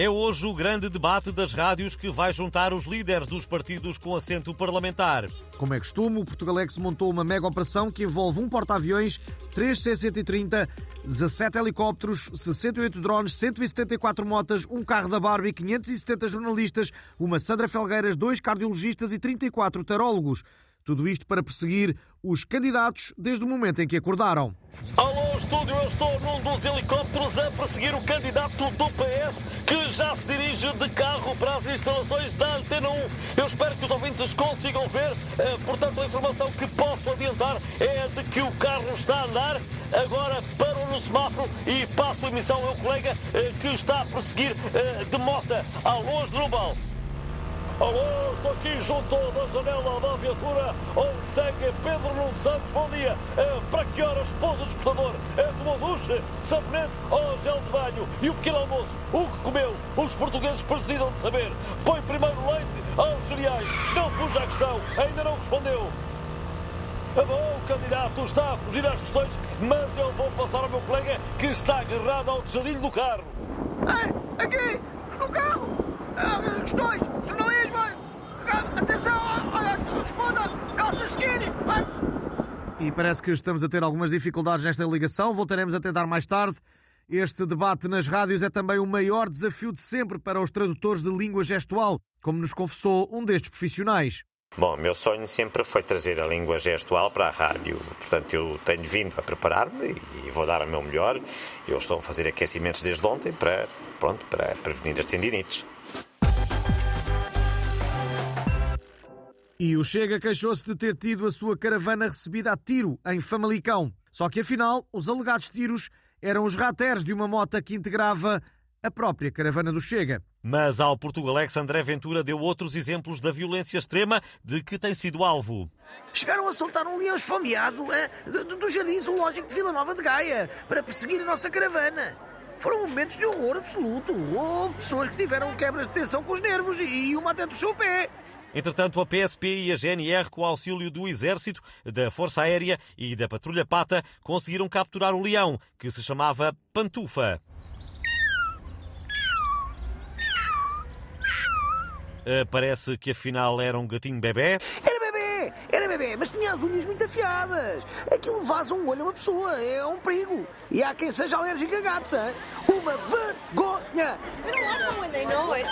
É hoje o grande debate das rádios que vai juntar os líderes dos partidos com assento parlamentar. Como é costume, o Portugalex montou uma mega operação que envolve um porta-aviões, 3 C-130, 17 helicópteros, 68 drones, 174 motas, um carro da Barbie, 570 jornalistas, uma Sandra Felgueiras, dois cardiologistas e 34 tarólogos. Tudo isto para perseguir os candidatos desde o momento em que acordaram. Alô, estúdio, eu estou num dos helicópteros a perseguir o candidato do PS que já se dirige de carro para as instalações da Antena 1. Eu espero que os ouvintes consigam ver. Eh, portanto, a informação que posso adiantar é de que o carro está a andar. Agora parou no semáforo e passo a emissão ao colega eh, que está a perseguir eh, de mota. Alô, Drubal. Alô, estou aqui junto da janela da viatura onde segue Pedro Nuno Santos. Bom dia. É, para que horas pousa o despertador? É, tomou duche, sabonete ou gel de banho? E o pequeno almoço? O que comeu? Os portugueses precisam de saber. Põe primeiro leite aos cereais. Não fuja à questão. Ainda não respondeu. É bom, o candidato está a fugir às questões, mas eu vou passar ao meu colega que está agarrado ao tejadilho do carro. Ei, aqui, E parece que estamos a ter algumas dificuldades nesta ligação. Voltaremos a tentar mais tarde. Este debate nas rádios é também o maior desafio de sempre para os tradutores de língua gestual, como nos confessou um destes profissionais. Bom, meu sonho sempre foi trazer a língua gestual para a rádio. Portanto, eu tenho vindo a preparar-me e vou dar o meu melhor. Eu estou a fazer aquecimentos desde ontem para, pronto, para prevenir as tendinites. E o Chega queixou-se de ter tido a sua caravana recebida a tiro em Famalicão. Só que afinal, os alegados tiros eram os rateres de uma moto que integrava a própria caravana do Chega. Mas ao Portugalex, André Ventura deu outros exemplos da violência extrema de que tem sido alvo. Chegaram a soltar um leão esfomeado eh, do, do Jardim Zoológico de Vila Nova de Gaia para perseguir a nossa caravana. Foram momentos de horror absoluto. Houve pessoas que tiveram quebras de tensão com os nervos e uma até do seu pé. Entretanto, a PSP e a GNR, com o auxílio do Exército, da Força Aérea e da Patrulha Pata, conseguiram capturar o leão, que se chamava Pantufa. Ah, Parece que afinal era um gatinho bebê. Era bebê, era bebê, mas tinha as unhas muito afiadas. Aquilo vaza um olho a uma pessoa, é um perigo. E há quem seja alérgico a gatos, hein? Uma vergonha. We don't want them when they know it.